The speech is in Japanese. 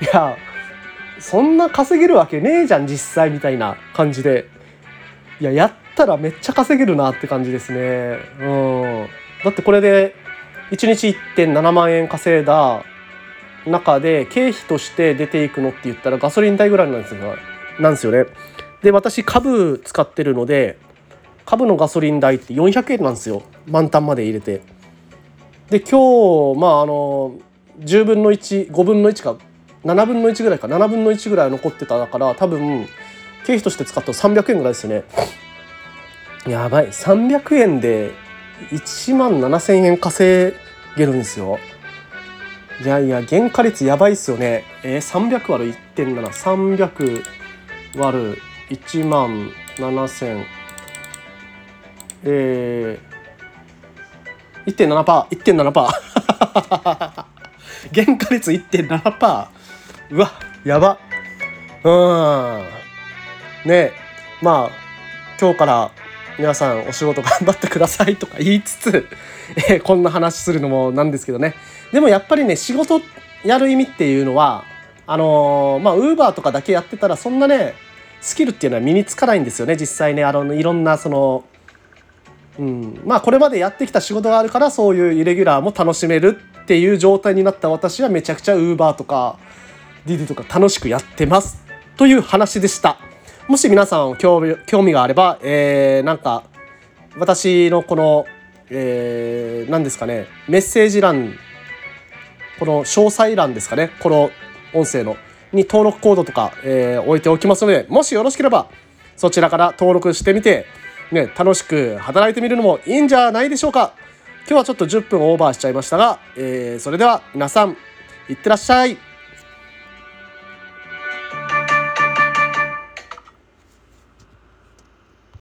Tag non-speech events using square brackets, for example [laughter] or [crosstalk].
いやそんな稼げるわけねえじゃん実際みたいな感じで。いややったらめっちゃ稼げるなって感じですね。うん。だってこれで1日1.7万円稼いだ中で経費として出ていくのって言ったらガソリン代ぐらいなんですよ。なんですよね。で私株使ってるので株のガソリン代って400円なんですよ。満タンまで入れて。で今日まああの10分の15分の1か7分の1ぐらいか。7分の1ぐらい残ってただから多分経費として使ったら300円ぐらいですよね。やばい。300円で1万7,000円稼げるんですよ。いやいや原価率やばいっすよね。えー、300割る1.7300割る1万7000えー、1.7%、1.7%。[laughs] 原価率1.7%。うわ、やば。うん。ねまあ、今日から皆さんお仕事頑張ってください [laughs] とか言いつつ、え、こんな話するのもなんですけどね。でもやっぱりね、仕事やる意味っていうのは、あのー、まあ、ウーバーとかだけやってたら、そんなね、スキルっていうのは身につかないんですよね、実際ね。あの、いろんな、その、うん、まあこれまでやってきた仕事があるからそういうイレギュラーも楽しめるっていう状態になった私はめちゃくちゃ Uber とか DD とか楽しくやってますという話でしたもし皆さん興味興味があれば、えー、なんか私のこの、えー、何ですかねメッセージ欄この詳細欄ですかねこの音声のに登録コードとか、えー、置いておきますのでもしよろしければそちらから登録してみてね、楽しく働いてみるのもいいんじゃないでしょうか。今日はちょっと10分オーバーしちゃいましたが、えー、それでは皆さん、いってらっしゃい。